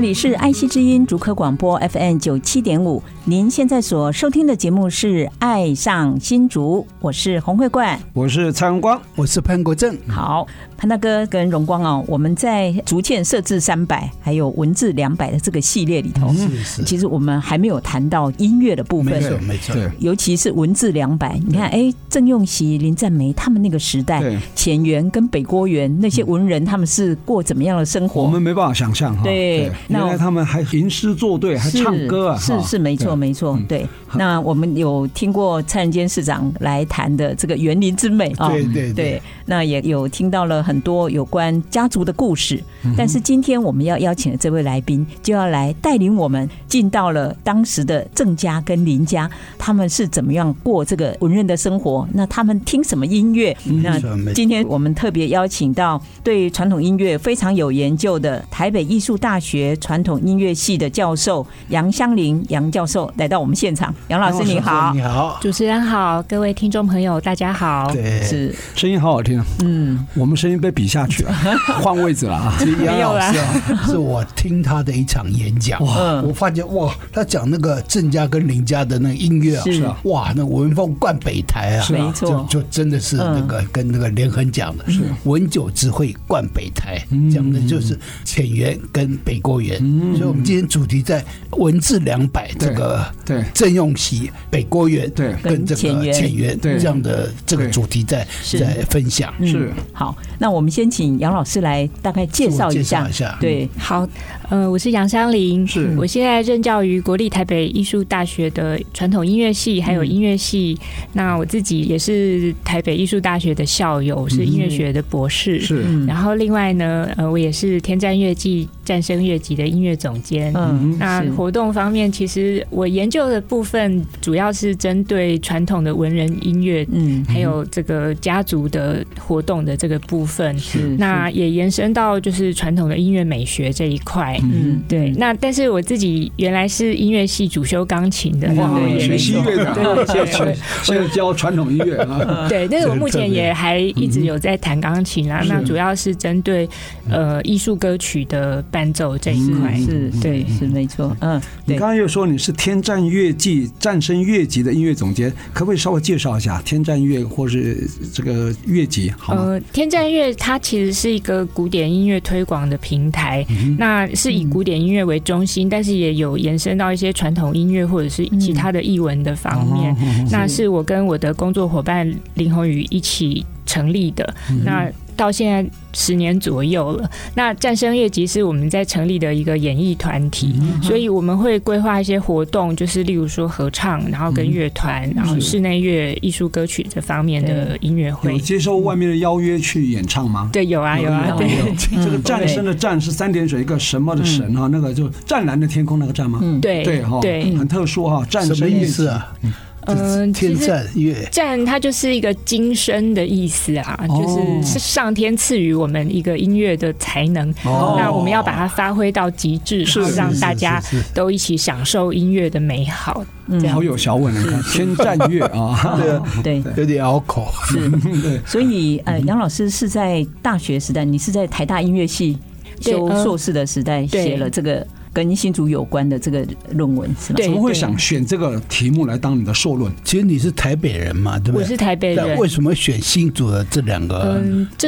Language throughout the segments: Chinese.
这里是爱惜之音竹科广播 FM 九七点五，您现在所收听的节目是《爱上新竹》，我是洪慧冠，我是蔡荣光，我是潘国正。好，潘大哥跟荣光哦，我们在逐渐设置三百，还有文字两百的这个系列里头，是是，其实我们还没有谈到音乐的部分，没错没错，尤其是文字两百，你看，哎，郑用锡、林赞梅他们那个时代，浅园跟北郭园那些文人，他们是过怎么样的生活？我们没办法想象哈。对。原来他们还吟诗作对，还唱歌啊！是是没错没错，对。那我们有听过蔡仁坚市长来谈的这个园林之美啊，对对对。那也有听到了很多有关家族的故事，但是今天我们要邀请的这位来宾，就要来带领我们进到了当时的郑家跟林家，他们是怎么样过这个文人的生活？那他们听什么音乐？那今天我们特别邀请到对传统音乐非常有研究的台北艺术大学。传统音乐系的教授杨香林杨教授来到我们现场，杨老师你好，你好，主持人好，各位听众朋友大家好，对，是。声音好好听，嗯，我们声音被比下去了，换位置了啊，杨老师啊，是我听他的一场演讲，哇，我发现哇，他讲那个郑家跟林家的那个音乐啊，是。啊，哇，那文风贯北台啊，没错，就真的是那个跟那个连横讲的，是。文酒之会贯北台，讲的就是浅园跟北郭园。嗯，所以我们今天主题在文字两百这个对郑用锡北郭园对。跟这个浅园这样的这个主题在在分享。是。好，那我们先请杨老师来大概介绍一下，对，好，呃，我是杨香玲，是我现在任教于国立台北艺术大学的传统音乐系还有音乐系，那我自己也是台北艺术大学的校友，是音乐学的博士，是，然后另外呢，呃，我也是天战乐季战声乐集的音乐总监，嗯，那活动方面，其实我研究的部分主要是针对传统的文人音乐，嗯，还有这个家族的活动的这个部分，是，那也延伸到就是传统的音乐美学这一块，嗯，对。那但是我自己原来是音乐系主修钢琴的，哇，学西乐的，对，现在 教传统音乐啊，对。但是我目前也还一直有在弹钢琴啦，那主要是针对呃艺术歌曲的伴奏这一块。是对，是没错。嗯，你刚刚又说你是天战乐季战声乐集的音乐总监，可不可以稍微介绍一下天战乐或是这个乐集？好，呃，天战乐它其实是一个古典音乐推广的平台，嗯、那是以古典音乐为中心，嗯、但是也有延伸到一些传统音乐或者是其他的译文的方面。嗯、那是我跟我的工作伙伴林宏宇一起成立的。嗯、那到现在十年左右了。那战声乐集是我们在成立的一个演艺团体，所以我们会规划一些活动，就是例如说合唱，然后跟乐团，然后室内乐、艺术歌曲这方面的音乐会。有接受外面的邀约去演唱吗？对，有啊，有啊。对，这个战声的战是三点水一个什么的神哈，那个就湛蓝的天空那个战吗？对对哈，对，很特殊哈。战声意思啊？嗯，天战乐战，它就是一个今生的意思啊，就是是上天赐予我们一个音乐的才能，那我们要把它发挥到极致，是让大家都一起享受音乐的美好。嗯，好有小文，天战乐啊，对，有点拗口。是，所以呃，杨老师是在大学时代，你是在台大音乐系修硕士的时代写了这个。跟新竹有关的这个论文，是吗？怎么会想选这个题目来当你的硕论？其实你是台北人嘛，对不对？我是台北人，为什么选新竹的这两个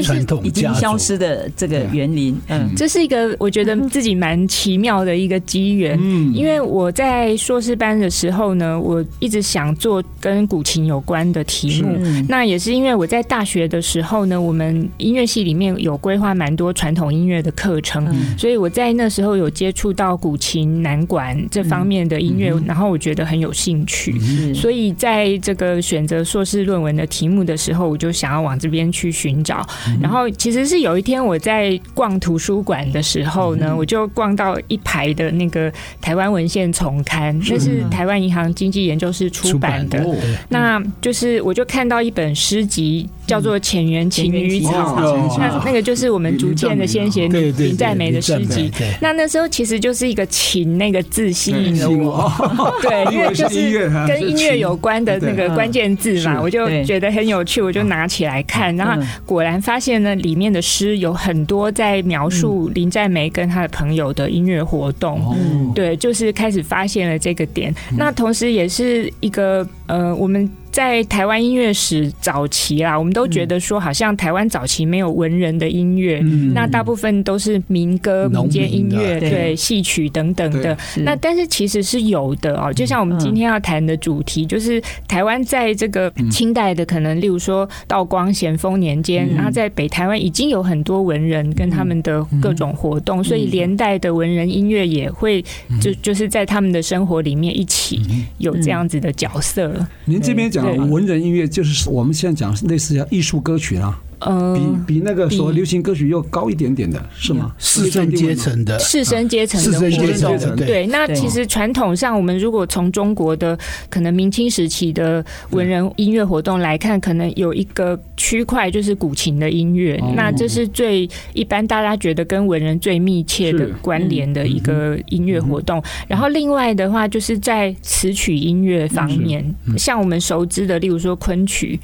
传统已经消失的这个园林？嗯，这是一个我觉得自己蛮奇妙的一个机缘。嗯，因为我在硕士班的时候呢，我一直想做跟古琴有关的题目。那也是因为我在大学的时候呢，我们音乐系里面有规划蛮多传统音乐的课程，所以我在那时候有接触到古琴、南管这方面的音乐，然后我觉得很有兴趣，所以在这个选择硕士论文的题目的时候，我就想要往这边去寻找。然后其实是有一天我在逛图书馆的时候呢，我就逛到一排的那个台湾文献丛刊，那是台湾银行经济研究室出版的，那就是我就看到一本诗集。叫做《浅园琴语草》，那那个就是我们竹堑的先贤林在梅的诗集。那那时候其实就是一个“琴”那个字吸引了我，对，因为就是跟音乐有关的那个关键字嘛，我就觉得很有趣，我就拿起来看，然后果然发现呢，里面的诗有很多在描述林在梅跟他的朋友的音乐活动。对，就是开始发现了这个点。那同时也是一个呃，我们。在台湾音乐史早期啦，我们都觉得说，好像台湾早期没有文人的音乐，嗯、那大部分都是民歌、民间音乐，对戏曲等等的。那但是其实是有的哦，就像我们今天要谈的主题，就是台湾在这个清代的可能，例如说道光、咸丰年间，然后在北台湾已经有很多文人跟他们的各种活动，所以连带的文人音乐也会就就是在他们的生活里面一起有这样子的角色。您这边讲。文人音乐就是我们现在讲类似像艺术歌曲啊。呃，比比那个所谓流行歌曲又高一点点的是吗？士绅阶层的。士绅阶层的活动，对。那其实传统上，我们如果从中国的可能明清时期的文人音乐活动来看，可能有一个区块就是古琴的音乐。那这是最一般大家觉得跟文人最密切的关联的一个音乐活动。然后另外的话，就是在词曲音乐方面，像我们熟知的，例如说昆曲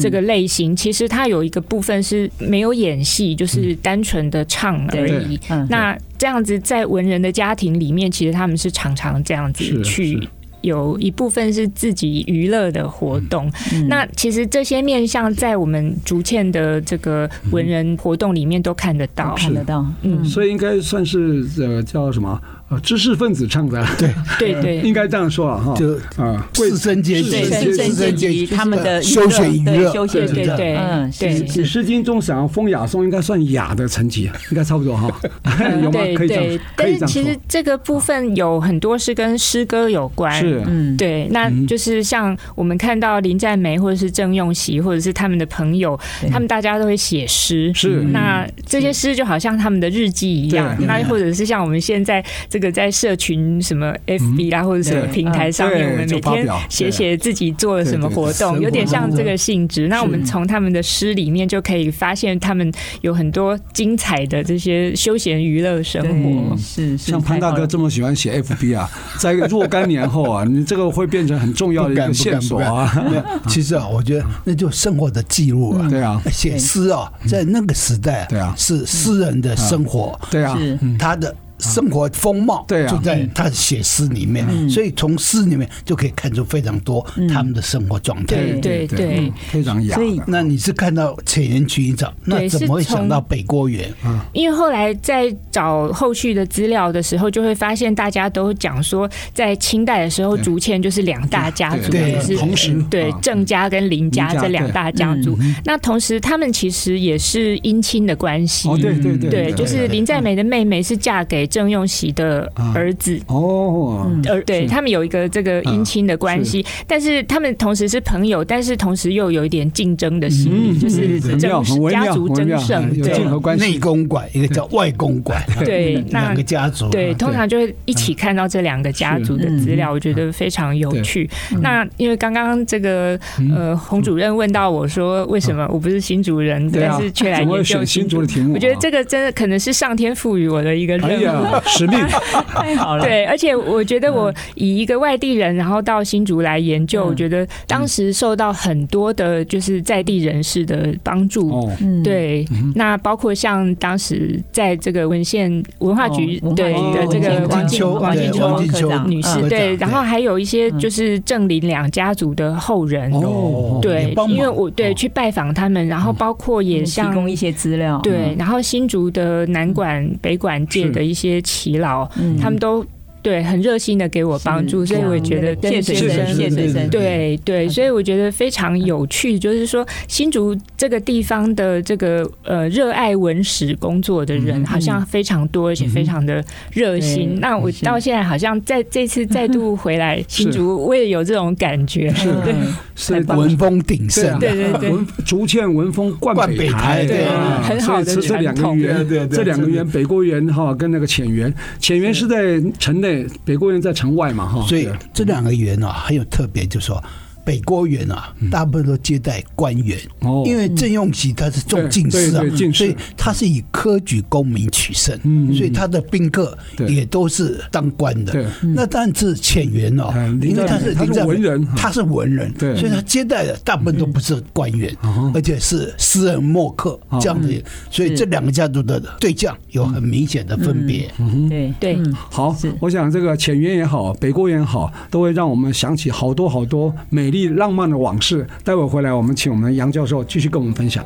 这个类型，其实它有一个部分是没有演戏，就是单纯的唱而已。那这样子在文人的家庭里面，其实他们是常常这样子去。有一部分是自己娱乐的活动，嗯、那其实这些面向在我们竹堑的这个文人活动里面都看得到，看得到，嗯，所以应该算是呃叫什么？知识分子唱的，对 对对，应该这样说啊哈，就啊，士绅阶级，士绅阶级他们的休闲娱乐，休闲对对，嗯，对。《诗经》中想要风雅颂，应该算雅的层级，应该差不多哈。有吗？可以这样，可以这样说。但是其实这个部分有很多是跟诗歌有关，是，嗯，对。那就是像我们看到林在梅或者是郑用锡或者是他们的朋友，他们大家都会写诗，是。那这些诗就好像他们的日记一样，那或者是像我们现在这个。在社群什么 FB 啊，或者什么平台上面，我们每天写写自己做了什么活动，有点像这个性质。那我们从他们的诗里面就可以发现，他们有很多精彩的这些休闲娱乐生活。是像潘大哥这么喜欢写 FB 啊，在若干年后啊，你这个会变成很重要的一个线索啊。其实啊，我觉得那就生活的记录啊。对啊，写诗啊，在那个时代，对啊，是诗人的生活。对啊，他的。生活风貌，对啊，就在他的写诗里面，所以从诗里面就可以看出非常多他们的生活状态。对对对，非常雅。所以，那你是看到浅园琴语草，那怎么会想到北郭园？因为后来在找后续的资料的时候，就会发现大家都讲说，在清代的时候，竹堑就是两大家族，也是同时对郑家跟林家这两大家族。那同时，他们其实也是姻亲的关系。对对对，对，就是林在美的妹妹是嫁给。郑用锡的儿子。哦，儿对他们有一个这个姻亲的关系，但是他们同时是朋友，但是同时又有一点竞争的心理，就是争家族争胜，对。内公馆一个叫外公馆，对。两个家族，对通常就会一起看到这两个家族的资料，我觉得非常有趣。那因为刚刚这个呃洪主任问到我说，为什么我不是新主人，但是却来研究新主的题目？我觉得这个真的可能是上天赋予我的一个任务。的使命，太好了。对，而且我觉得我以一个外地人，然后到新竹来研究，我觉得当时受到很多的，就是在地人士的帮助。对，那包括像当时在这个文献文化局对的这个王静秋、王静秋女士，对，然后还有一些就是郑林两家族的后人，哦对，因为我对去拜访他们，然后包括也像提供一些资料，对，然后新竹的南管、北管界的一些耆老，他们都。对，很热心的给我帮助，所以我觉得谢水生，谢水生，对对，所以我觉得非常有趣，就是说新竹这个地方的这个呃热爱文史工作的人好像非常多，而且非常的热心。那我到现在好像在这次再度回来新竹，我也有这种感觉，是。对，是文风鼎盛，对对对，竹堑文风冠北台，对，很好的这两个园，这两个园，北郭园哈跟那个浅园，浅园是在城内。北国园在城外嘛，哈，所以这两个园啊很有特别，就是说。北郭园啊，大部分都接待官员，哦。因为郑用锡他是中进士啊，所以他是以科举功名取胜，所以他的宾客也都是当官的。那但是浅园哦，因为他是他是文人，他是文人，所以他接待的大部分都不是官员，而且是诗人墨客这样子，所以这两个家族的对象有很明显的分别。对对，好，我想这个浅园也好，北郭园也好，都会让我们想起好多好多美。浪漫的往事，待会回来，我们请我们杨教授继续跟我们分享。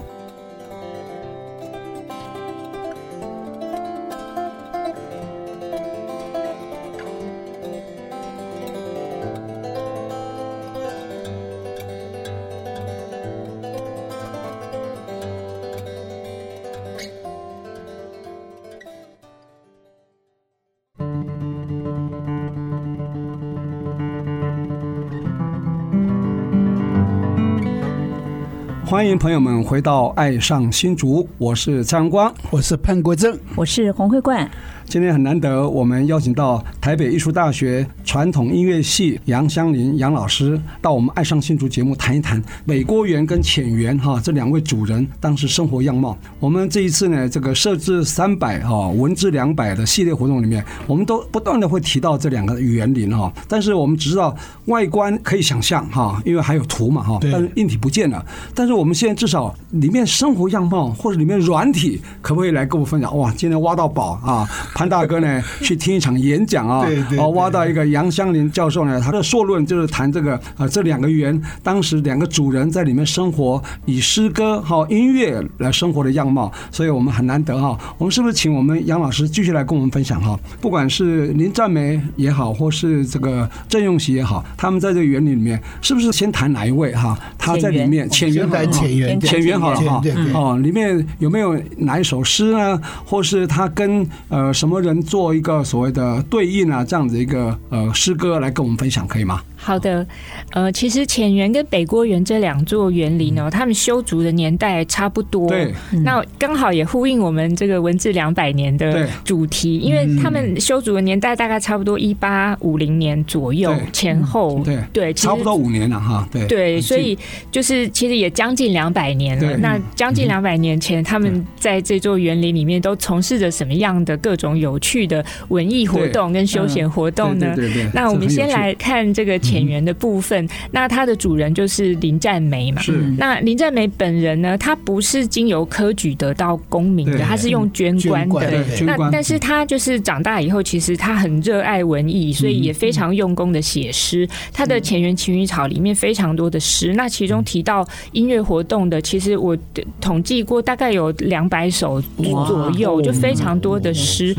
欢迎朋友们回到《爱上新竹》，我是蔡阳光，我是潘国正，我是洪慧冠。今天很难得，我们邀请到台北艺术大学传统音乐系杨香林杨老师到我们《爱上新竹》节目谈一谈美郭园跟浅园哈这两位主人当时生活样貌。我们这一次呢，这个设置三百哈文字两百的系列活动里面，我们都不断的会提到这两个园林哈，但是我们只知道外观可以想象哈，因为还有图嘛哈，但是硬体不见了。但是我们现在至少里面生活样貌或者里面软体，可不可以来跟我分享？哇，今天挖到宝啊！潘大哥呢，去听一场演讲啊，哦，挖到一个杨香林教授呢，他的硕论就是谈这个呃，这两个园当时两个主人在里面生活，以诗歌哈音乐来生活的样貌，所以我们很难得哈。我们是不是请我们杨老师继续来跟我们分享哈？不管是林占梅也好，或是这个郑用喜也好，他们在这个园林里面，是不是先谈哪一位哈？他在里面浅园，浅园，浅园好了哈。哦，里面有没有哪一首诗呢？或是他跟呃什什么人做一个所谓的对应啊，这样子一个呃诗歌来跟我们分享，可以吗？好的，呃，其实浅园跟北郭园这两座园林呢，他们修筑的年代差不多。对，那刚好也呼应我们这个文资两百年的主题，因为他们修筑的年代大概差不多一八五零年左右前后。对。对，差不多五年了哈。对。对，所以就是其实也将近两百年了。那将近两百年前，他们在这座园林里面都从事着什么样的各种有趣的文艺活动跟休闲活动呢？那我们先来看这个。浅园的部分，那它的主人就是林占梅嘛。是。那林占梅本人呢，他不是经由科举得到功名的，他是用捐官的。那但是他就是长大以后，其实他很热爱文艺，所以也非常用功的写诗。他的《浅园晴雨草》里面非常多的诗，那其中提到音乐活动的，其实我统计过，大概有两百首左右，就非常多的诗。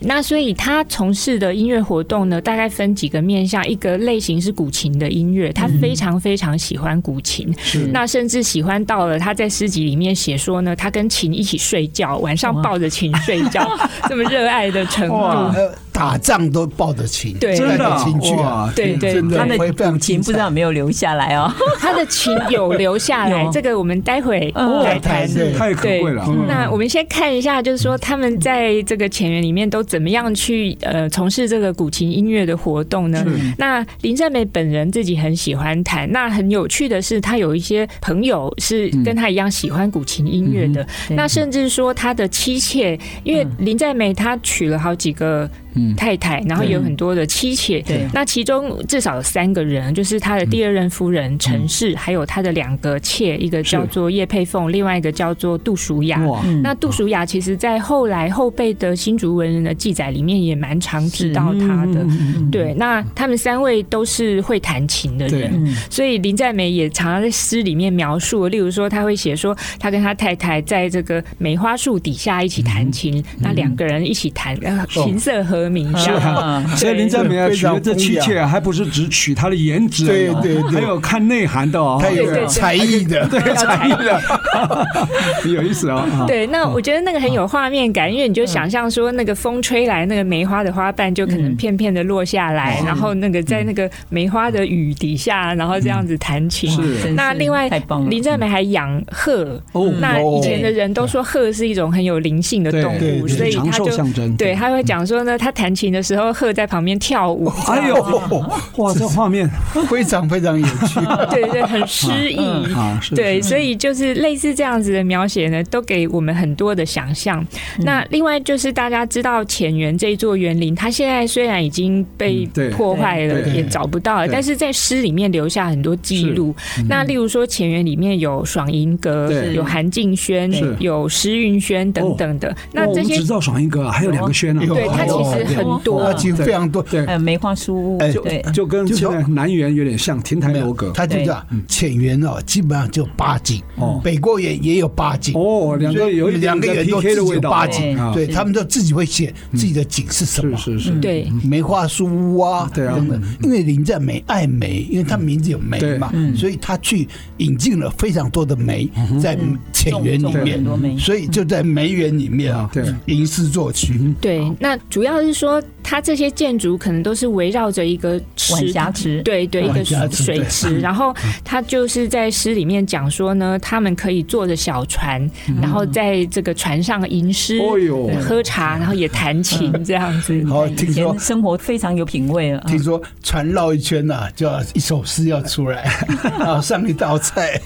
那所以他从事的音乐活动呢，大概分几个面向，一个类型是古琴的音乐，他非常非常喜欢古琴，嗯、那甚至喜欢到了他在诗集里面写说呢，他跟琴一起睡觉，晚上抱着琴睡觉，这么热爱的程度。打仗都抱着琴，对，真的琴去啊，对对，他的古琴不知道有没有留下来哦。他的琴有留下来，这个我们待会来谈。太可贵了。那我们先看一下，就是说他们在这个前缘里面都怎么样去呃从事这个古琴音乐的活动呢？那林在美本人自己很喜欢弹，那很有趣的是，他有一些朋友是跟他一样喜欢古琴音乐的。那甚至说他的妻妾，因为林在美她娶了好几个。太太，然后有很多的妻妾，对，那其中至少有三个人，就是他的第二任夫人陈氏，还有他的两个妾，一个叫做叶佩凤，另外一个叫做杜淑雅。那杜淑雅其实，在后来后辈的新竹文人的记载里面，也蛮常提到他的。对，那他们三位都是会弹琴的人，所以林在美也常常在诗里面描述，例如说他会写说，他跟他太太在这个梅花树底下一起弹琴，那两个人一起弹，琴瑟和。名是啊，所以林在美娶的这妻妾还不是只娶她的颜值，对对，还有看内涵的哦，还有才艺的，对 才艺的，很有意思哦。对，那我觉得那个很有画面感，因为你就想象说，那个风吹来，那个梅花的花瓣就可能片片的落下来，然后那个在那个梅花的雨底下，然后这样子弹琴。那另外，林在美还养鹤，那以前的人都说鹤是一种很有灵性的动物，所以他就对。他会讲说呢，他。弹琴的时候，鹤在旁边跳舞。哎呦，哇，这画面非常非常有趣，对对，很诗意。对，所以就是类似这样子的描写呢，都给我们很多的想象。那另外就是大家知道浅园这座园林，它现在虽然已经被破坏了，也找不到了，但是在诗里面留下很多记录。那例如说浅园里面有爽银阁，有韩静轩，有施运轩等等的。那这些只知道爽银阁，还有两个轩呢。对，它其实。很多，几乎非常多，对，还有梅花书屋，对，就跟现在南园有点像，亭台楼。阁，它就叫浅园哦，基本上就八景，哦，北郭园也有八景，哦，两个有两个园都自己有八景，对，他们都自己会写自己的景是什么，是是是，对，梅花书屋啊，对啊，因为林在梅爱梅，因为他名字有梅嘛，所以他去引进了非常多的梅在浅园里面，所以就在梅园里面啊，对，吟诗作曲，对，那主要是。说它这些建筑可能都是围绕着一个晚霞池，对对，一个水池。然后他就是在诗里面讲说呢，他们可以坐着小船，然后在这个船上吟诗、喝茶，然后也弹琴这样子。好，听说生活非常有品味了。听说船绕一圈呐，就要一首诗要出来，然 后上一道菜。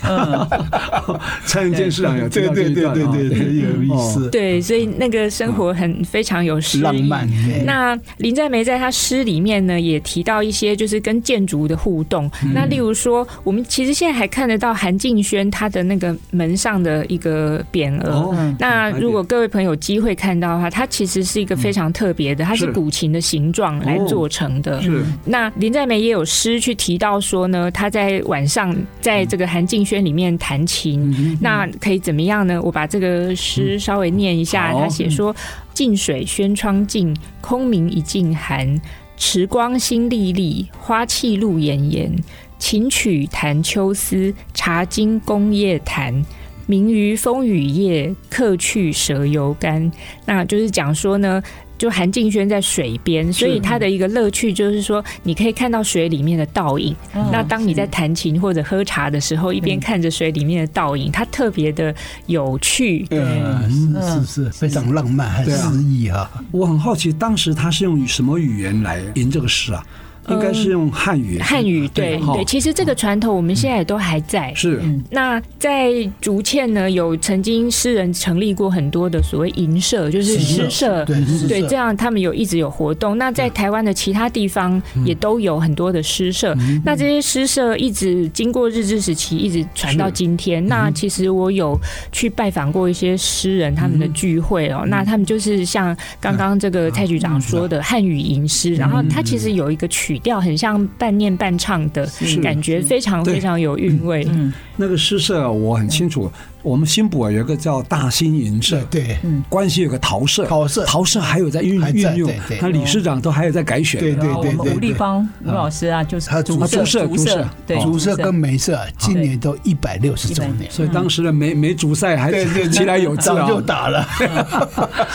蔡元健市长有对对对对对，有意思。对，所以那个生活很非常有诗意浪漫。那林在梅在他诗里面呢，也提到一些就是跟建筑的互动。那例如说，我们其实现在还看得到韩静轩他的那个门上的一个匾额。那如果各位朋友有机会看到的话，它其实是一个非常特别的，它是古琴的形状来做成的。是。那林在梅也有诗去提到说呢，他在晚上在这个韩静轩里面弹琴，那可以怎么样呢？我把这个诗稍微念一下，他写说。近水轩窗静，空明一镜寒。池光新历历，花气露炎炎。琴曲弹秋思，茶经宫夜谈。明于风雨夜，客去蛇犹干。那就是讲说呢。就韩敬轩在水边，所以他的一个乐趣就是说，你可以看到水里面的倒影。那当你在弹琴或者喝茶的时候，一边看着水里面的倒影，它特别的有趣。嗯，是是，非常浪漫，很诗意啊。我很好奇，当时他是用什么语言来吟这个诗啊？应该是用汉语，汉语对对，其实这个传统我们现在也都还在。是，那在竹堑呢，有曾经诗人成立过很多的所谓吟社，就是诗社，对对，这样他们有一直有活动。那在台湾的其他地方也都有很多的诗社。那这些诗社一直经过日治时期，一直传到今天。那其实我有去拜访过一些诗人他们的聚会哦，那他们就是像刚刚这个蔡局长说的汉语吟诗，然后他其实有一个曲。曲调很像半念半唱的感觉，非常非常有韵味。嗯，那个诗社我很清楚。我们新埔有一个叫大兴银社，对，嗯，关系有个陶社，陶社，陶社还有在运运用，他理事长都还有在改选，对对对对。吴立芳吴老师啊，就是他主社，主社，对，竹社。跟梅社今年都一百六十周年，所以当时的梅梅竹赛还 起来有自啊，就打了。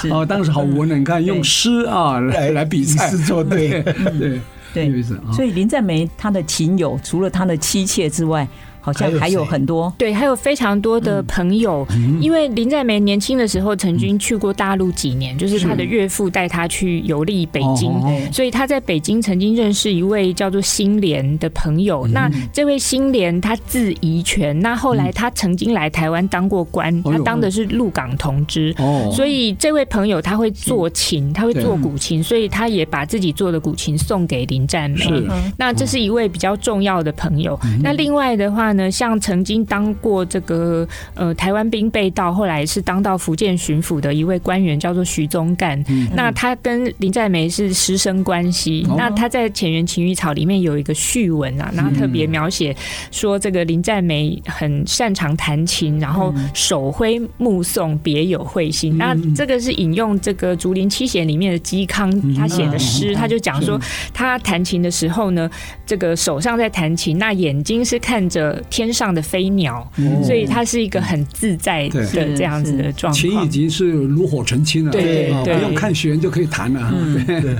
哦，当时好文呢，你看用诗啊来来比赛，做对。对对。所以林占梅他的琴友除了他的妻妾之外。好像还有很多，对，还有非常多的朋友。因为林在梅年轻的时候曾经去过大陆几年，就是他的岳父带他去游历北京，所以他在北京曾经认识一位叫做新莲的朋友。那这位新莲他字怡泉，那后来他曾经来台湾当过官，他当的是鹿港同知。所以这位朋友他会做琴，他会做古琴，所以他也把自己做的古琴送给林在梅。那这是一位比较重要的朋友。那另外的话。像曾经当过这个呃台湾兵被盗，后来是当到福建巡抚的一位官员，叫做徐宗干。嗯、那他跟林在梅是师生关系。哦、那他在《浅园琴语草》里面有一个序文啊，然后特别描写说，这个林在梅很擅长弹琴，然后手挥目送，别有慧心。嗯、那这个是引用这个《竹林七贤》里面的嵇康他写的诗，他就讲说他弹琴的时候呢，这个手上在弹琴，那眼睛是看着。天上的飞鸟，所以它是一一个很自在的这样子的状态。琴已经是炉火纯青了，对，不用看弦就可以弹了。对对，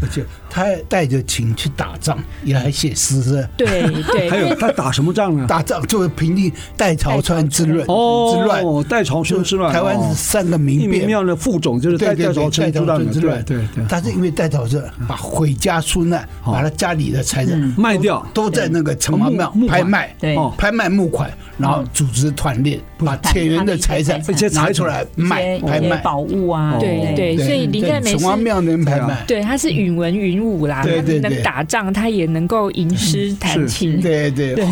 而且 他带着琴去打仗，也还写诗是。对对，还有他打什么仗呢？打仗就是平定代潮川之乱。哦，之乱代潮川之乱。台湾是三个民变庙的副总就是代潮川之乱。对对对，他是因为代潮川把毁家出难，把他家里的财产卖掉，都在那个城隍庙拍卖。对。拍卖募款，然后组织团练，把田园的财产这些拿出来卖，拍卖。宝物啊，对对，所以林在梅城隍庙能拍卖，对，他是允文允武啦，对对，能打仗，他也能够吟诗弹琴，对对。对，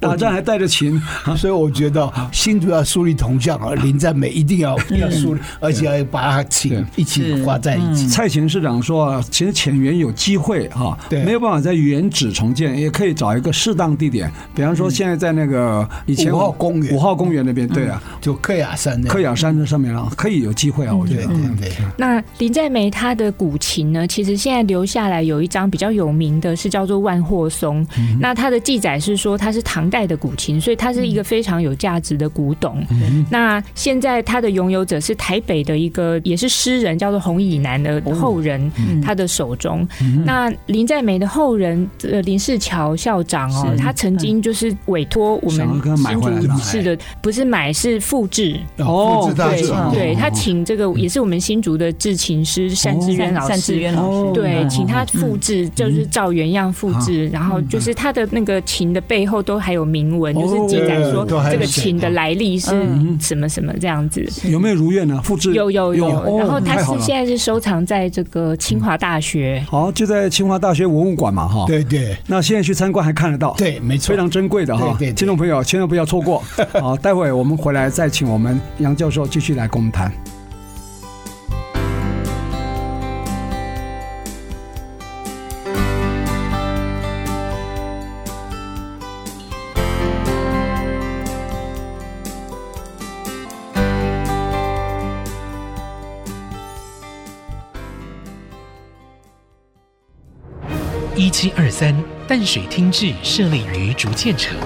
打仗还带着琴，所以我觉得新竹要树立铜像啊，林在美一定要要树立，而且要把它琴一起挂在一起。蔡琴市长说，其实浅园有机会哈，没有办法在原址重建，也可以找一个适当地点。比方说，现在在那个以前五号公园，五号公园那边，对啊，就克雅山，克雅山那上面啊，可以有机会啊，我觉得。对。那林在梅他的古琴呢，其实现在留下来有一张比较有名的是叫做万货松。那它的记载是说它是唐代的古琴，所以它是一个非常有价值的古董。那现在它的拥有者是台北的一个也是诗人，叫做洪以南的后人，他的手中。那林在梅的后人呃林世桥校长哦，他曾经。就是委托我们新竹市的，不是买是复制。哦，对对，他请这个也是我们新竹的制琴师单志渊老师，单志渊老师。对，请他复制，就是照原样复制，然后就是他的那个琴的背后都还有铭文，就是记载说这个琴的来历是什么什么这样子。有没有如愿呢？复制？有有有，然后他是现在是收藏在这个清华大学，好，就在清华大学文物馆嘛，哈，对对，那现在去参观还看得到，对，没错，非常。珍贵的哈，听众朋友千万不要错过。好，待会我们回来再请我们杨教授继续来跟我们谈。三。淡水厅治设立于竹堑城，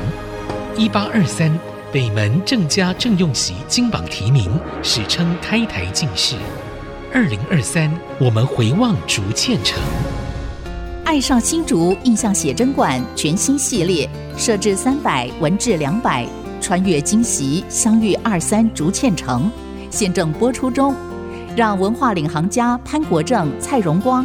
一八二三北门郑家郑用锡金榜题名，史称开台进士。二零二三，我们回望竹堑城。爱上新竹印象写真馆全新系列，设置三百，文治两百，穿越今昔，相遇二三竹堑城，现正播出中。让文化领航家潘国正、蔡荣光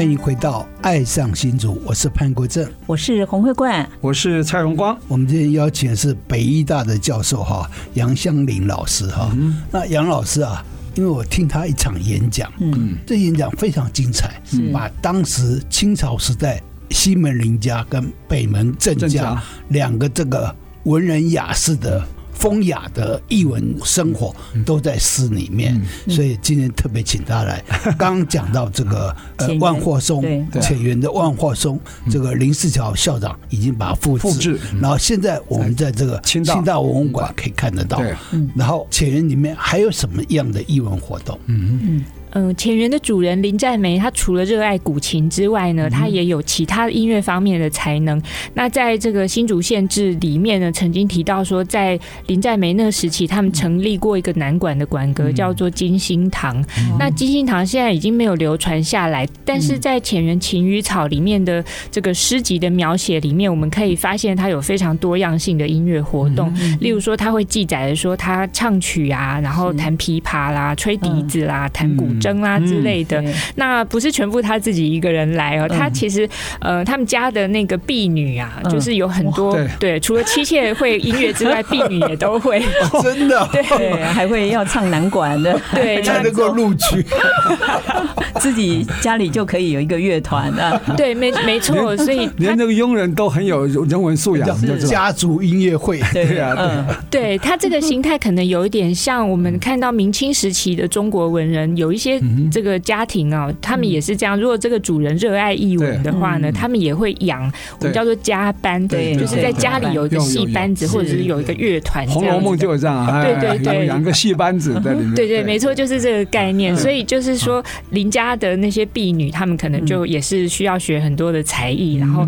欢迎回到《爱上新竹》，我是潘国正，我是洪慧冠，我是蔡荣光。我们今天邀请的是北医大的教授哈杨香林老师哈。嗯、那杨老师啊，因为我听他一场演讲，嗯，这演讲非常精彩，把当时清朝时代西门林家跟北门郑家两个这个文人雅士的。风雅的译文生活都在诗里面，所以今天特别请他来。刚刚讲到这个呃万货松浅园的万货松，这个林世桥校长已经把它复制，然后现在我们在这个清大文物馆可以看得到。然后浅园里面还有什么样的译文活动？嗯。嗯。嗯，浅园的主人林在梅，他除了热爱古琴之外呢，他也有其他音乐方面的才能。那在这个新竹县志里面呢，曾经提到说，在林在梅那个时期，他们成立过一个南管的馆阁，叫做金星堂。那金星堂现在已经没有流传下来，但是在浅园琴与草里面的这个诗集的描写里面，我们可以发现它有非常多样性的音乐活动。例如说，他会记载的说，他唱曲啊，然后弹琵琶啦，吹笛子啦，弹古。筝啊之类的，那不是全部他自己一个人来哦。他其实呃，他们家的那个婢女啊，就是有很多对，除了妻妾会音乐之外，婢女也都会。真的，对，还会要唱南管的，对，才能够录取。自己家里就可以有一个乐团啊。对，没没错，所以连那个佣人都很有人文素养，家族音乐会。对啊，对，对他这个形态可能有一点像我们看到明清时期的中国文人，有一些。这个家庭啊，他们也是这样。如果这个主人热爱艺文的话呢，他们也会养我们叫做家班，对，就是在家里有一个戏班子，或者是有一个乐团。《红楼梦》就有这样，对对对，养个戏班子在里面。对对，没错，就是这个概念。所以就是说，邻家的那些婢女，他们可能就也是需要学很多的才艺。然后，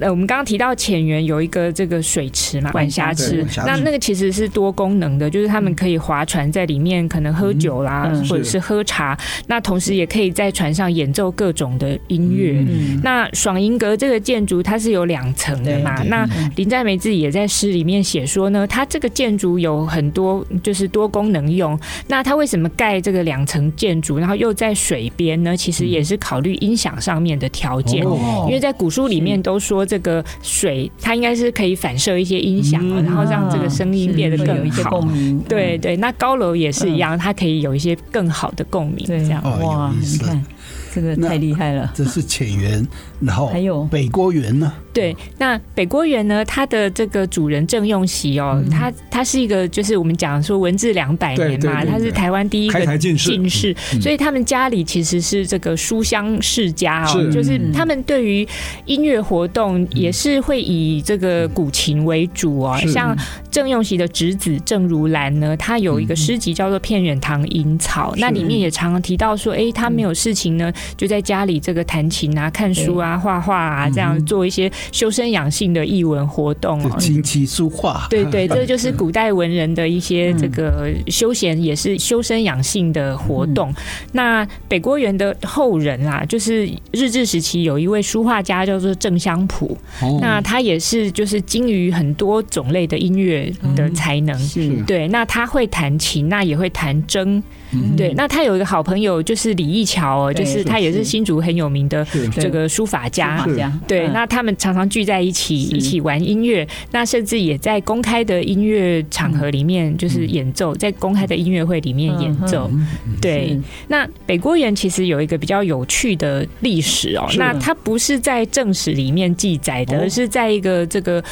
呃，我们刚刚提到浅园有一个这个水池嘛，管辖池，那那个其实是多功能的，就是他们可以划船在里面，可能喝酒啦，或者是喝茶。那同时也可以在船上演奏各种的音乐。嗯、那爽银阁这个建筑它是有两层的嘛？那林在梅自己也在诗里面写说呢，它这个建筑有很多就是多功能用。那它为什么盖这个两层建筑，然后又在水边呢？其实也是考虑音响上面的条件，嗯、因为在古书里面都说这个水它应该是可以反射一些音响，嗯、然后让这个声音变得更好。对对，那高楼也是一样，它可以有一些更好的共鸣，这样。哇，你看。这个太厉害了！这是浅园，然后还有北郭园呢？对，那北郭园呢？它的这个主人郑用锡哦，他他是一个，就是我们讲说文治两百年嘛，他是台湾第一个进士，所以他们家里其实是这个书香世家哦，就是他们对于音乐活动也是会以这个古琴为主哦。像郑用锡的侄子郑如兰呢，他有一个诗集叫做《片远堂吟草》，那里面也常常提到说，哎，他没有事情呢。就在家里这个弹琴啊、看书啊、画画啊，这样做一些修身养性的艺文活动哦。琴棋书画，对对，这就是古代文人的一些这个休闲，也是修身养性的活动。那北郭园的后人啊，就是日治时期有一位书画家叫做郑香浦，那他也是就是精于很多种类的音乐的才能。是，对，那他会弹琴，那也会弹筝。对，那他有一个好朋友就是李义桥哦，就是。他也是新竹很有名的这个书法家，对，那他们常常聚在一起，一起玩音乐，那甚至也在公开的音乐场合里面就是演奏，在公开的音乐会里面演奏。对，那北郭园其实有一个比较有趣的历史哦，那它不是在正史里面记载的，而是在一个这个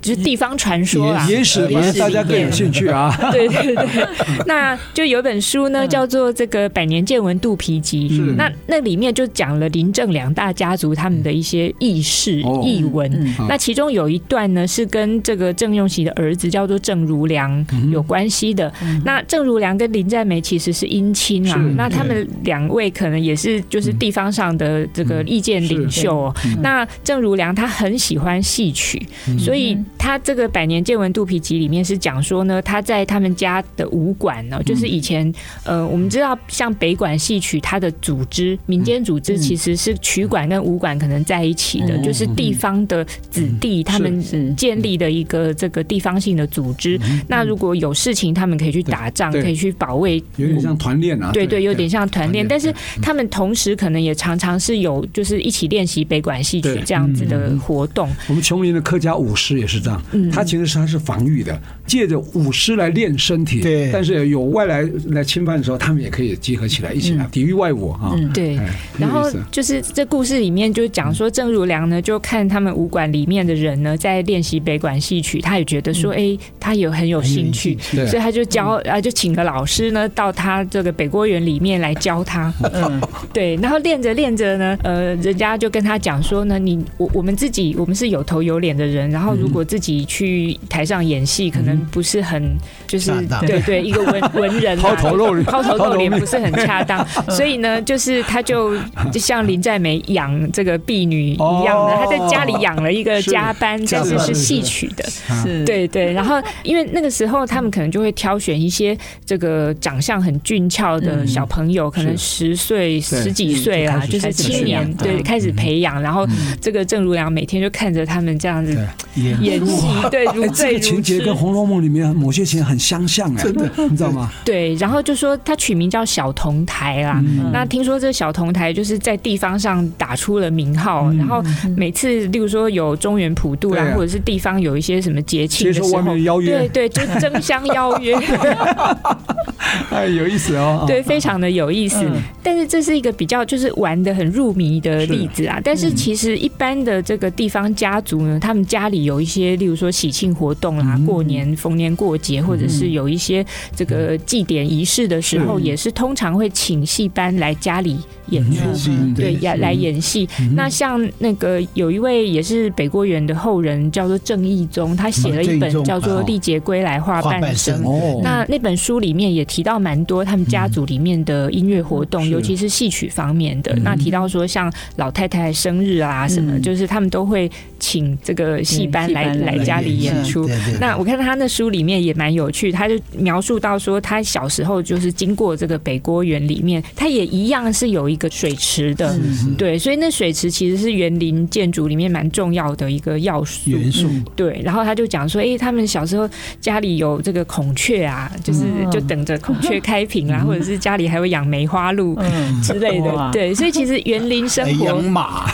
就是地方传说啊，野史，大家更有兴趣啊。对 对对，那就有本书呢，叫做这个《百年见闻肚皮集》，那那。里面就讲了林郑两大家族他们的一些轶事軼闻，那其中有一段呢是跟这个郑用锡的儿子叫做郑如良有关系的。那郑如良跟林在梅其实是姻亲啊，那他们两位可能也是就是地方上的这个意见领袖哦。那郑如良他很喜欢戏曲，所以他这个《百年见闻肚皮集里面是讲说呢，他在他们家的武馆呢，就是以前呃，我们知道像北管戏曲，它的组织民间组织其实是曲管跟武馆可能在一起的，就是地方的子弟他们建立的一个这个地方性的组织。那如果有事情，他们可以去打仗，可以去保卫，有点像团练啊。对对，有点像团练，但是他们同时可能也常常是有就是一起练习北管戏曲这样子的活动。我们琼林的客家舞狮也是这样，他其实是他是防御的，借着舞狮来练身体。对，但是有外来来侵犯的时候，他们也可以集合起来，一起来抵御外侮啊。对，然后就是这故事里面就讲说，郑如良呢就看他们武馆里面的人呢在练习北管戏曲，他也觉得说，哎，他也很有兴趣，所以他就教啊，就请个老师呢到他这个北郭园里面来教他。嗯，对，然后练着练着呢，呃，人家就跟他讲说呢，你我我们自己我们是有头有脸的人，然后如果自己去台上演戏，可能不是很就是 对对一个文 文人抛头露脸，抛头露脸不是很恰当，所以呢，就是他就就像林在美养这个婢女一样的，他在家里养了一个家班，但是是戏曲的，是。对对，然后因为那个时候他们可能就会挑选一些这个长相很俊俏的小朋友，可能十岁十几岁啦，就是青年，对，开始培养，然后这个郑如良每天就看着他们这样子演戏，对，如醉如痴。情节跟《红楼梦》里面某些情节很相像哎，真的，你知道吗？对，然后就说他取名叫小同台啦。那听说这小同台就是在地方上打出了名号，然后每次例如说有中原普渡啦，或者是地方有一些什么节庆的时候，对对，就争相邀约。哎，有意思哦。对，非常的有意思。但是这是一个比较就是玩的很入迷的例子啊。但是其实一般的这个地方家族呢，他们家里有一些，例如说喜庆活动啦，过年逢年过节，或者是有一些这个祭典仪式的时候，也是通常会请戏班来家里演出，对，来来演戏。那像那个有一位也是北郭园的后人，叫做郑义宗，他写了一本叫做《历劫归来话半生》。那那本书里面也提到蛮多他们家族里面的音乐活动，尤其是戏曲方面的。那提到说像老太太生日啊什么，就是他们都会请这个戏班来来家里演出。那我看他那书里面也蛮有趣，他就描述到说他小时候就是经过这个北郭园里面，他也一样是有一个水池的，对，所以那水池其实是园林建筑里面蛮重要的一个要素。元素。对，然后他就讲说，哎，他们小时候家里有这个孔雀啊，就是就等着孔雀开屏啊，或者是家里还会养梅花鹿之类的。对，所以其实园林生活，养马，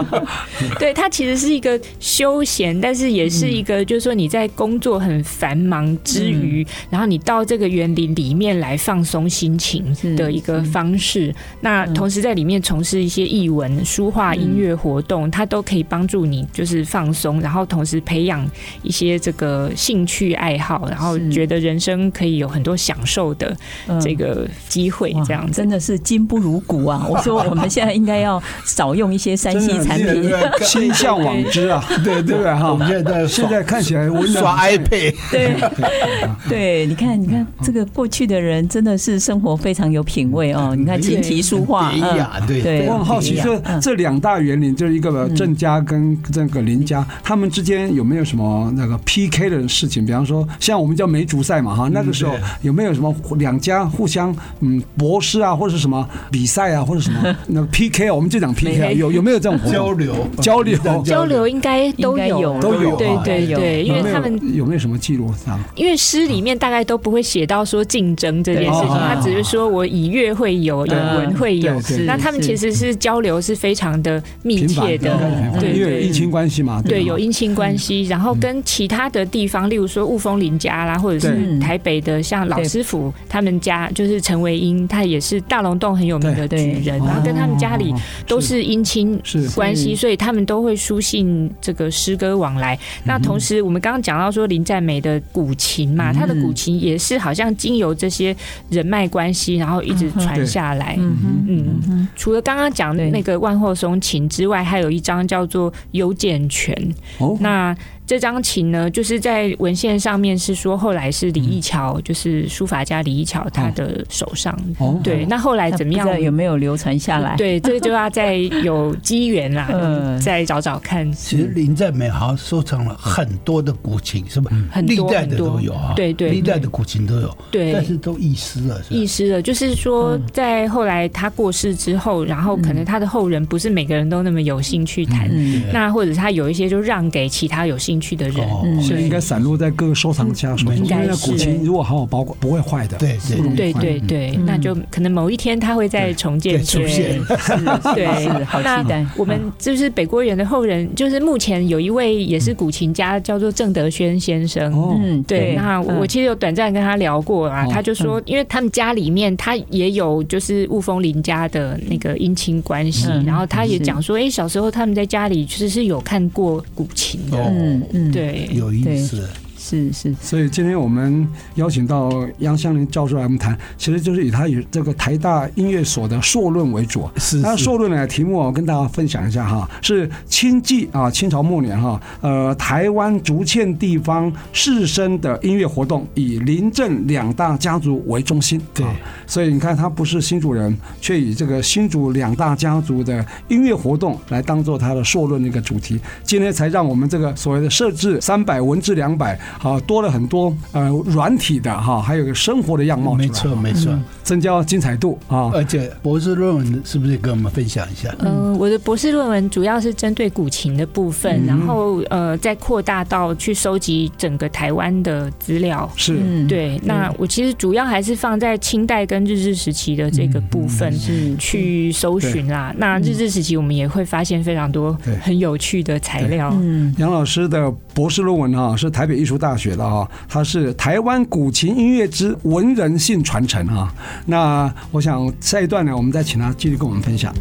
对，他其实是一个休闲，但是也是一个，就是说你在工作很繁忙之余，然后你到这个园林里面来放松心情的一个方式。那同时在里面从事一些艺文、书画、音乐活动，它都可以帮助你就是放松，然后同时培养一些这个兴趣爱好，然后觉得人生可以有很多享受的这个机会。这样真的是金不如古啊！我说我们现在应该要少用一些三 C 产品，心向往之啊！对对对哈！我们现在 现在看起来我刷 iPad，对 对，你看你看这个过去的人真的是生活非常有品味哦！你看琴棋书画，对对。我很好奇，这这两大园林就是一个郑家跟这个林家，他们之间有没有什么那个 PK 的事情？比方说，像我们叫梅竹赛嘛哈，那个时候有没有什么两家互相嗯博士啊，或者是什么比赛啊，或者什么那个 PK？啊我们就讲 PK，有有没有这种交流交流交流？应该都有都有，对对对，因为他们有没有什么记录？上？因为诗里面大概都不会写到说竞争这件事情，他只是说我以乐会友，有文会友，那他们其实是。交流是非常的密切的，对，因为有姻亲关系嘛，对，有姻亲关系，然后跟其他的地方，例如说雾峰林家啦，或者是台北的像老师傅他们家，就是陈维英，他也是大龙洞很有名的举人，然后跟他们家里都是姻亲关系，所以他们都会书信这个诗歌往来。那同时，我们刚刚讲到说林在美的古琴嘛，他的古琴也是好像经由这些人脉关系，然后一直传下来。嗯嗯，除了刚刚讲的那个万壑松琴之外，还有一张叫做《幽涧泉》。那这张琴呢，就是在文献上面是说，后来是李义桥，嗯、就是书法家李义桥他的手上。哦，对，那后来怎么样？有没有流传下来？对，这个就要再有机缘啦，嗯，再找找看。其实林在美好像收藏了很多的古琴，是吧？很多历代的都有啊，对对，历代的古琴都有，对，但是都遗失了，遗失了。就是说，在后来他过世之后，然后可能他的后人不是每个人都那么有兴趣弹，那或者他有一些就让给其他有兴趣的人。所以应该散落在各个收藏家手中。因为古琴如果好好保管，不会坏的。对对对对，那就可能某一天他会再重建出现。对，好期待。我们就是北郭园的后人，就是目前有一位也是古琴家，叫做郑德轩先生。嗯，对。那我其实有短暂跟他聊过啊，他就说，因为他们家里面他也有就是雾峰林家的那个姻亲关系，然后他也讲说，哎，小时候他们在家里其实是有看过古琴的。嗯嗯，对。有意思。是是，所以今天我们邀请到杨香林教授来我们谈，其实就是以他以这个台大音乐所的硕论为主。是，那硕论呢题目我跟大家分享一下哈，是清纪啊，清朝末年哈，呃，台湾竹堑地方士绅的音乐活动，以林郑两大家族为中心。对，所以你看他不是新主人，却以这个新竹两大家族的音乐活动来当做他的硕论的一个主题。今天才让我们这个所谓的设置三百文治两百。好，多了很多呃软体的哈，还有个生活的样貌，没错没错，增加精彩度啊！而且博士论文是不是跟我们分享一下？嗯，我的博士论文主要是针对古琴的部分，然后呃再扩大到去收集整个台湾的资料。是，对。那我其实主要还是放在清代跟日治时期的这个部分是去搜寻啦。那日治时期我们也会发现非常多很有趣的材料。嗯，杨老师的博士论文哈是台北艺术大。大学的啊，他是台湾古琴音乐之文人性传承啊。那我想下一段呢，我们再请他继续跟我们分享。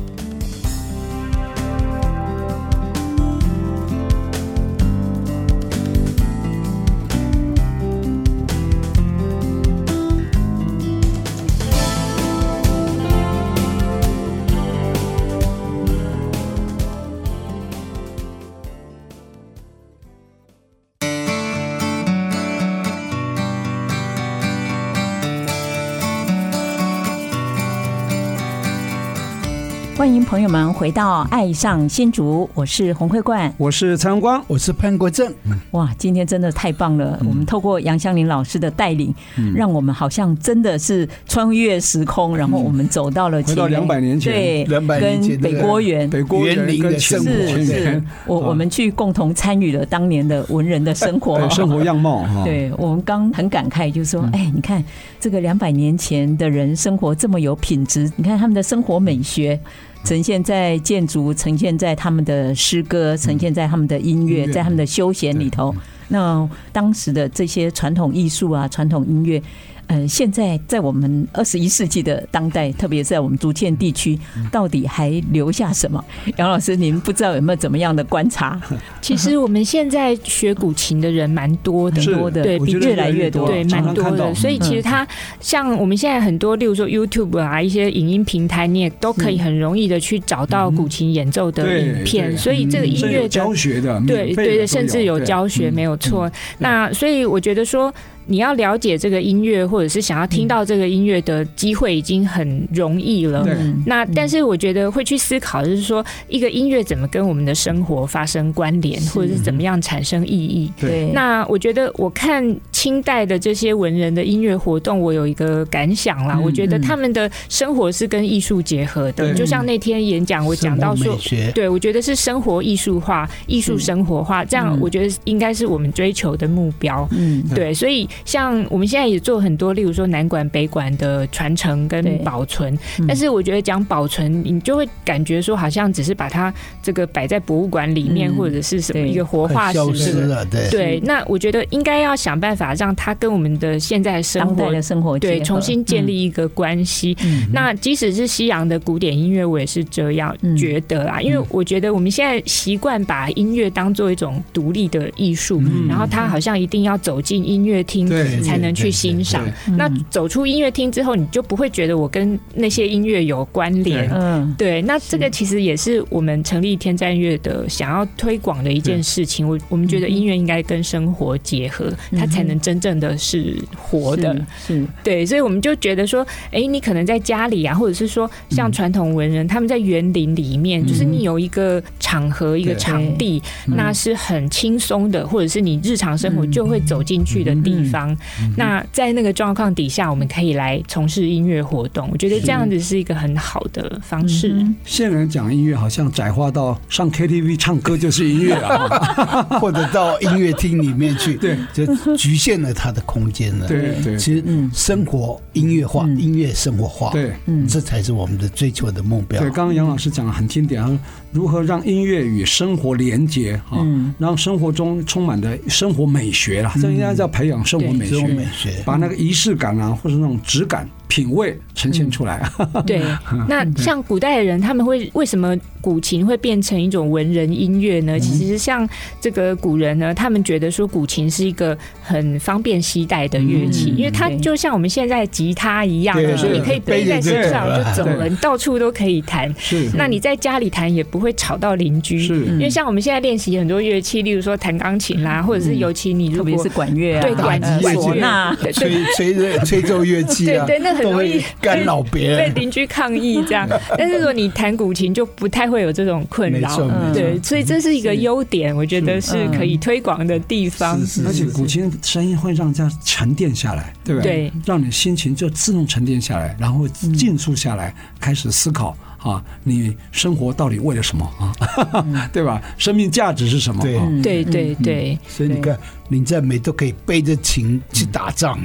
欢迎朋友们回到《爱上新竹》，我是洪慧冠，我是蔡荣光，我是潘国正。哇，今天真的太棒了！嗯、我们透过杨香林老师的带领，嗯、让我们好像真的是穿越时空，然后我们走到了回到两百年前，对，两百年前北郭园，北郭园的生活，是是，我我们去共同参与了当年的文人的生活，生活样貌。对，我们刚很感慨，就是说，哎，你看这个两百年前的人生活这么有品质，你看他们的生活美学。呈现在建筑，呈现在他们的诗歌，呈现在他们的音乐，在他们的休闲里头。那当时的这些传统艺术啊，传统音乐。嗯，现在在我们二十一世纪的当代，特别是在我们竹堑地区，到底还留下什么？杨老师，您不知道有没有怎么样的观察？其实我们现在学古琴的人蛮多的，多的，对，比越来越多，对，蛮多的。所以其实它像我们现在很多，例如说 YouTube 啊，一些影音平台，你也都可以很容易的去找到古琴演奏的影片。所以这个音乐教学的，对对对，甚至有教学，没有错。那所以我觉得说。你要了解这个音乐，或者是想要听到这个音乐的机会已经很容易了。嗯、那但是我觉得会去思考，就是说一个音乐怎么跟我们的生活发生关联，或者是怎么样产生意义。对。那我觉得我看清代的这些文人的音乐活动，我有一个感想啦。我觉得他们的生活是跟艺术结合的。就像那天演讲，我讲到说，对，我觉得是生活艺术化、艺术生活化，这样我觉得应该是我们追求的目标。嗯，对，所以。像我们现在也做很多，例如说南管、北管的传承跟保存。但是我觉得讲保存，你就会感觉说好像只是把它这个摆在博物馆里面，或者是什么一个活化石的。对，那我觉得应该要想办法让它跟我们的现在生活的生活对重新建立一个关系。那即使是西洋的古典音乐，我也是这样觉得啦。因为我觉得我们现在习惯把音乐当做一种独立的艺术，然后它好像一定要走进音乐厅。厅才能去欣赏。那走出音乐厅之后，你就不会觉得我跟那些音乐有关联。嗯，对。那这个其实也是我们成立天赞乐的想要推广的一件事情。我我们觉得音乐应该跟生活结合，它才能真正的是活的。是，对。所以我们就觉得说，哎，你可能在家里啊，或者是说像传统文人，他们在园林里面，就是你有一个场合、一个场地，那是很轻松的，或者是你日常生活就会走进去的地方。那在那个状况底下，我们可以来从事音乐活动。我觉得这样子是一个很好的方式。现在人讲音乐，好像窄化到上 KTV 唱歌就是音乐啊，或者到音乐厅里面去，对，就局限了它的空间了。对对，其实生活音乐化，音乐生活化，对，这才是我们的追求的目标。对，刚刚杨老师讲的很经典啊。如何让音乐与生活连接啊？让生活中充满的生活美学啦，这应该叫培养生活美学，把那个仪式感啊，或者那种质感。品味呈现出来。啊！对，那像古代的人，他们会为什么古琴会变成一种文人音乐呢？其实像这个古人呢，他们觉得说古琴是一个很方便携带的乐器，因为它就像我们现在吉他一样，就是你可以背在身上就走了，你到处都可以弹。是，那你在家里弹也不会吵到邻居。是，因为像我们现在练习很多乐器，例如说弹钢琴啦，或者是尤其你如果是管乐啊，对管唢呐，吹吹吹奏乐器啊，对对，那很容易干扰别人，被邻居抗议这样。但是如果你弹古琴就不太会有这种困扰，对，所以这是一个优点，我觉得是可以推广的地方。而且古琴声音会让人家沉淀下来，对不对？让你心情就自动沉淀下来，然后静肃下来，开始思考啊，你生活到底为了什么啊？对吧？生命价值是什么？对对对对，所以你看。林赞美都可以背着琴去打仗，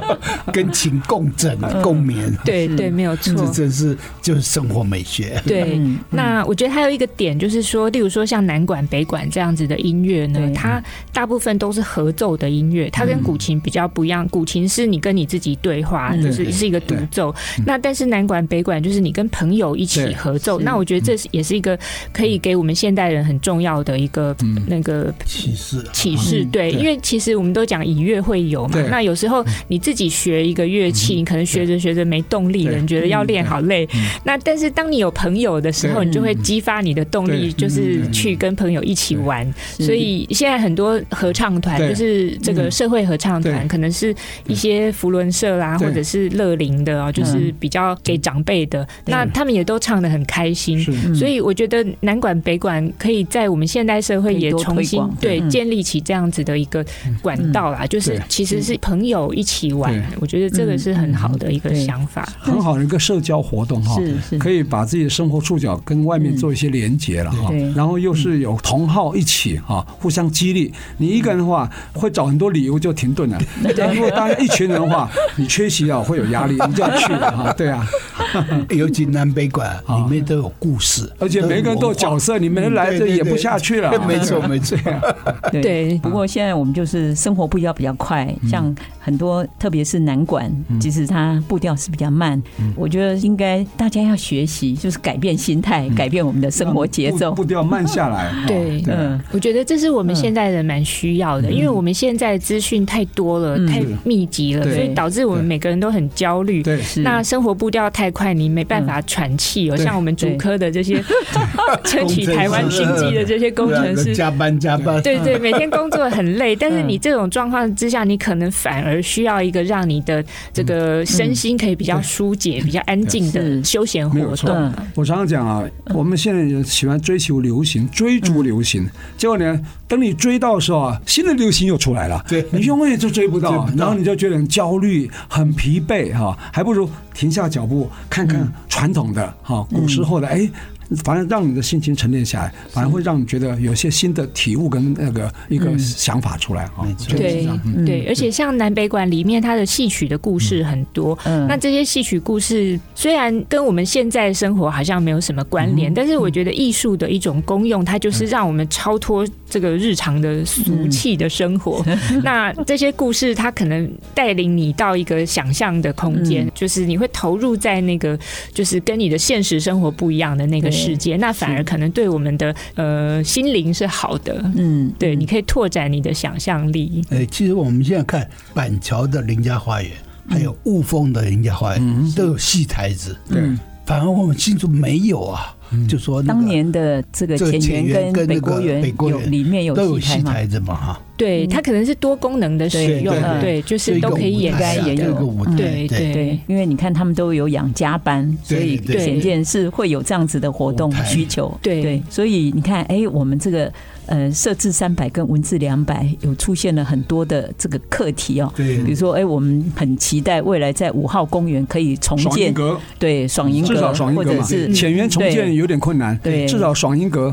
跟琴共振、共眠。对对，没有错，这真是就是生活美学。对，那我觉得还有一个点就是说，例如说像南管、北管这样子的音乐呢，它大部分都是合奏的音乐，它跟古琴比较不一样。古琴是你跟你自己对话，就是是一个独奏。那但是南管、北管就是你跟朋友一起合奏。那我觉得这是也是一个可以给我们现代人很重要的一个那个启示。启示对。因为其实我们都讲以乐会友嘛，那有时候你自己学一个乐器，你可能学着学着没动力了，你觉得要练好累。那但是当你有朋友的时候，你就会激发你的动力，就是去跟朋友一起玩。所以现在很多合唱团，就是这个社会合唱团，可能是一些福伦社啦，或者是乐龄的啊，就是比较给长辈的。那他们也都唱的很开心。所以我觉得南管北管可以在我们现代社会也重新对。建立起这样子的一个管道啦，就是其实是朋友一起玩，我觉得这个是很好的一个想法，很好的一个社交活动哈，可以把自己的生活触角跟外面做一些连接了哈，然后又是有同好一起哈，互相激励。你一个人的话会找很多理由就停顿了，如果当一群人的话，你缺席啊会有压力，你就要去了哈，对啊，尤其南北馆里面都有故事，而且每个人都有角色，你没人来这演不下去了，没 错没错，对，不过现在我们就是。生活步调比较快，像很多，特别是南管，其实它步调是比较慢。我觉得应该大家要学习，就是改变心态，改变我们的生活节奏，步调慢下来。对，嗯，我觉得这是我们现在人蛮需要的，因为我们现在资讯太多了，太密集了，所以导致我们每个人都很焦虑。对，那生活步调太快，你没办法喘气哦。像我们主科的这些 撑起台湾经济的这些工程师，加班加班，对对，每天工作很累，但是你。这种状况之下，你可能反而需要一个让你的这个身心可以比较疏解、比较安静的休闲活动。我常常讲啊，我们现在喜欢追求流行、追逐流行，结果呢，等你追到的时候啊，新的流行又出来了，对，你永远就追不到，然后你就觉得很焦虑、很疲惫哈，还不如停下脚步看看传统的哈，古时候的哎。反而让你的心情沉淀下来，反而会让你觉得有些新的体悟跟那个一个想法出来啊。对对，而且像南北馆里面，它的戏曲的故事很多。嗯，那这些戏曲故事虽然跟我们现在生活好像没有什么关联，但是我觉得艺术的一种功用，它就是让我们超脱这个日常的俗气的生活。那这些故事，它可能带领你到一个想象的空间，就是你会投入在那个就是跟你的现实生活不一样的那个世界。那反而可能对我们的呃心灵是好的。嗯，对，你可以拓展你的想象力。哎，其实我们现在看板桥的林家花园，还有雾峰的林家花园，都有戏台子。对，反而我们新竹没有啊。就说当年的这个前园跟北郭园有里面有戏台子嘛。哈，对，它可能是多功能的使用，对，就是都可以掩盖也有对对，因为你看他们都有养家班，所以显见是会有这样子的活动需求，对。对，所以你看，哎，我们这个。呃，设置三百跟文字两百有出现了很多的这个课题哦，对，比如说，哎，我们很期待未来在五号公园可以重建，对，爽银阁，至少爽银阁嘛，浅园重建有点困难，对，至少爽银阁，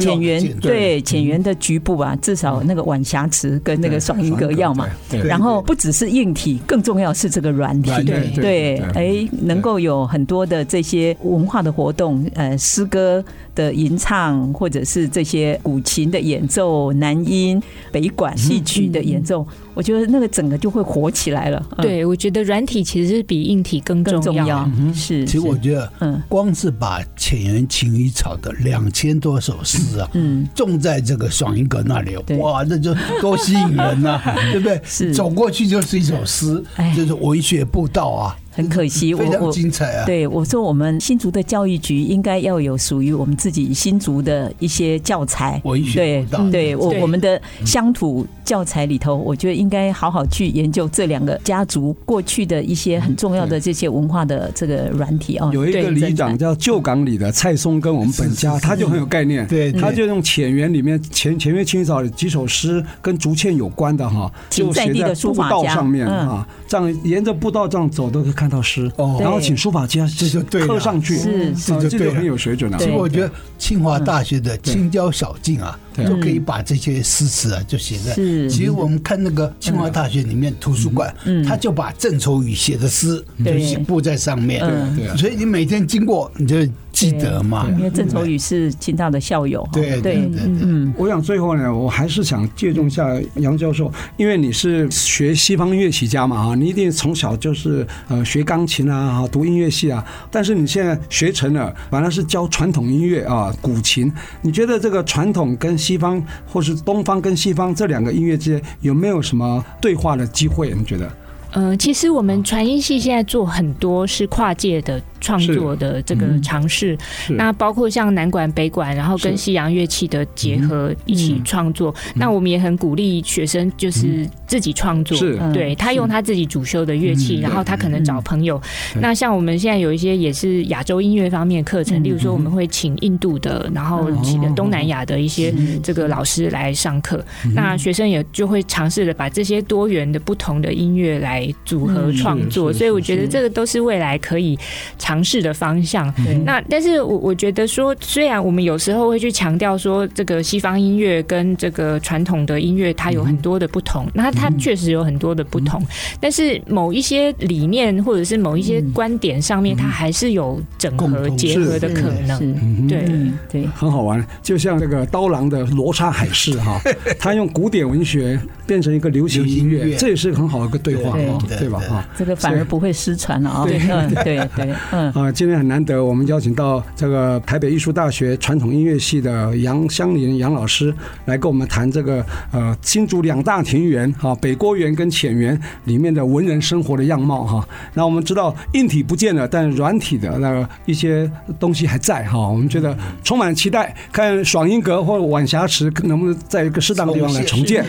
浅园对浅园的局部啊，至少那个晚霞池跟那个爽音格要嘛，然后不只是硬体，更重要是这个软体，对对，哎，能够有很多的这些文化的活动，呃，诗歌的吟唱，或者是这些古琴。的演奏，南音北管戏曲的演奏，我觉得那个整个就会火起来了。对，我觉得软体其实是比硬体更重要。是，其实我觉得，嗯，光是把浅园晴雨草的两千多首诗啊，嗯，种在这个爽音阁那里，哇，那就多吸引人呐，对不对？是，走过去就是一首诗，就是文学步道啊。很可惜，我我精彩啊！对我说，我们新竹的教育局应该要有属于我们自己新竹的一些教材。文学对，对我我们的乡土教材里头，我觉得应该好好去研究这两个家族过去的一些很重要的这些文化的这个软体哦。有一个里长叫旧港里的蔡松，跟我们本家他就很有概念，对，他就用浅园里面前前面清扫几首诗跟竹堑有关的哈，就写在步道上面啊，这样沿着步道这样走都可以看。到诗，然后请书法家这就刻上去，是这就很有水准了。其实我觉得清华大学的青椒小径啊，都可以把这些诗词啊就写在。其实我们看那个清华大学里面图书馆，他就把郑愁予写的诗就写布在上面。对，所以你每天经过你就。记得嘛？因为郑愁予是清大的校友。对对对，嗯，我想最后呢，我还是想借重一下杨教授，因为你是学西方音乐起家嘛，啊，你一定从小就是呃学钢琴啊，读音乐系啊。但是你现在学成了，反而是教传统音乐啊，古琴。你觉得这个传统跟西方，或是东方跟西方这两个音乐之间有没有什么对话的机会？你觉得？嗯、呃，其实我们传音系现在做很多是跨界的。创作的这个尝试，那包括像南管、北管，然后跟西洋乐器的结合一起创作。那我们也很鼓励学生就是自己创作，对，他用他自己主修的乐器，然后他可能找朋友。那像我们现在有一些也是亚洲音乐方面课程，例如说我们会请印度的，然后请的东南亚的一些这个老师来上课。那学生也就会尝试着把这些多元的不同的音乐来组合创作。所以我觉得这个都是未来可以。尝试的方向，那但是我我觉得说，虽然我们有时候会去强调说，这个西方音乐跟这个传统的音乐它有很多的不同，那它确实有很多的不同，但是某一些理念或者是某一些观点上面，它还是有整合结合的可能。对对，很好玩，就像这个刀郎的《罗刹海市》哈，他用古典文学变成一个流行音乐，这也是很好的一个对话，对吧？哈，这个反而不会失传了啊。对对对。嗯啊，今天很难得，我们邀请到这个台北艺术大学传统音乐系的杨香林杨老师来跟我们谈这个呃新竹两大庭园哈，北郭园跟浅园里面的文人生活的样貌哈。那我们知道硬体不见了，但软体的那个一些东西还在哈。我们觉得充满期待，看爽音阁或晚霞池能不能在一个适当的地方来重建。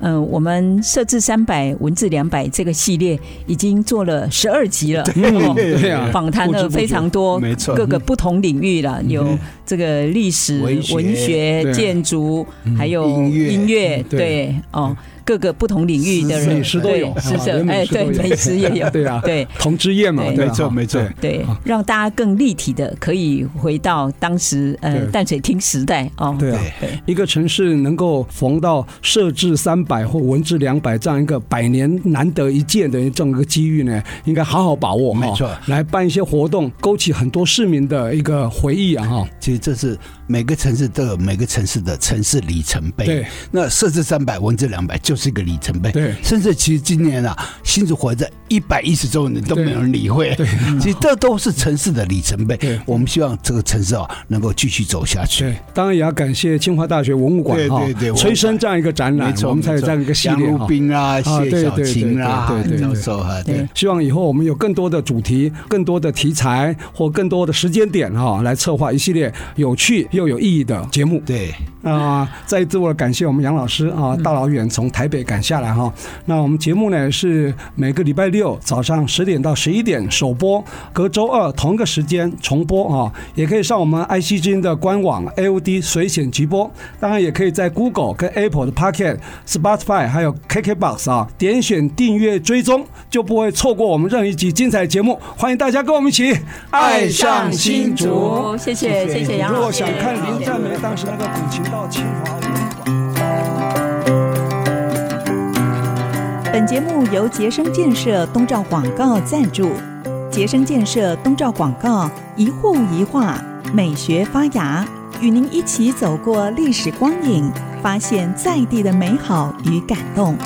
嗯，我们设置三百文字两百这个系列已经做了十二集了。对啊。谈了非常多，各个不同领域了，有这个历史、文学、建筑，还有音乐，对哦。各个不同领域的人，美食都有，是是，哎，对，美食也有，对啊，对，同之宴嘛，没错，没错，对，让大家更立体的可以回到当时呃淡水厅时代哦，对啊，一个城市能够逢到设置三百或文治两百这样一个百年难得一见的这么一个机遇呢，应该好好把握，没错，来办一些活动，勾起很多市民的一个回忆啊，哈，其实这是每个城市都有每个城市的城市里程碑，对，那设置三百文治两百就是一个里程碑，对，甚至其实今年啊，新竹活在一百一十周年都没有人理会，对，其实这都是城市的里程碑，对，我们希望这个城市啊能够继续走下去，对，当然也要感谢清华大学文物馆哈，对对，催生这样一个展览，我们才有这样一个系列，杨啊，谢小琴啊，对对教授哈，对，希望以后我们有更多的主题、更多的题材或更多的时间点哈，来策划一系列有趣又有意义的节目，对。啊，再一次我感谢我们杨老师啊，大老远从台北赶下来哈。那我们节目呢是每个礼拜六早上十点到十一点首播，隔周二同个时间重播啊。也可以上我们 IC 之音的官网 AOD 随选直播，当然也可以在 Google 跟 Apple 的 Pocket、Spotify 还有 KKBox 啊点选订阅追踪，就不会错过我们任意一集精彩节目。欢迎大家跟我们一起爱上新竹，谢谢谢谢杨老师。如果想看林占梅当时那个古琴。到清华。本节目由杰生建设东照广告赞助。杰生建设东照广告一户一画，美学发芽，与您一起走过历史光影，发现在地的美好与感动。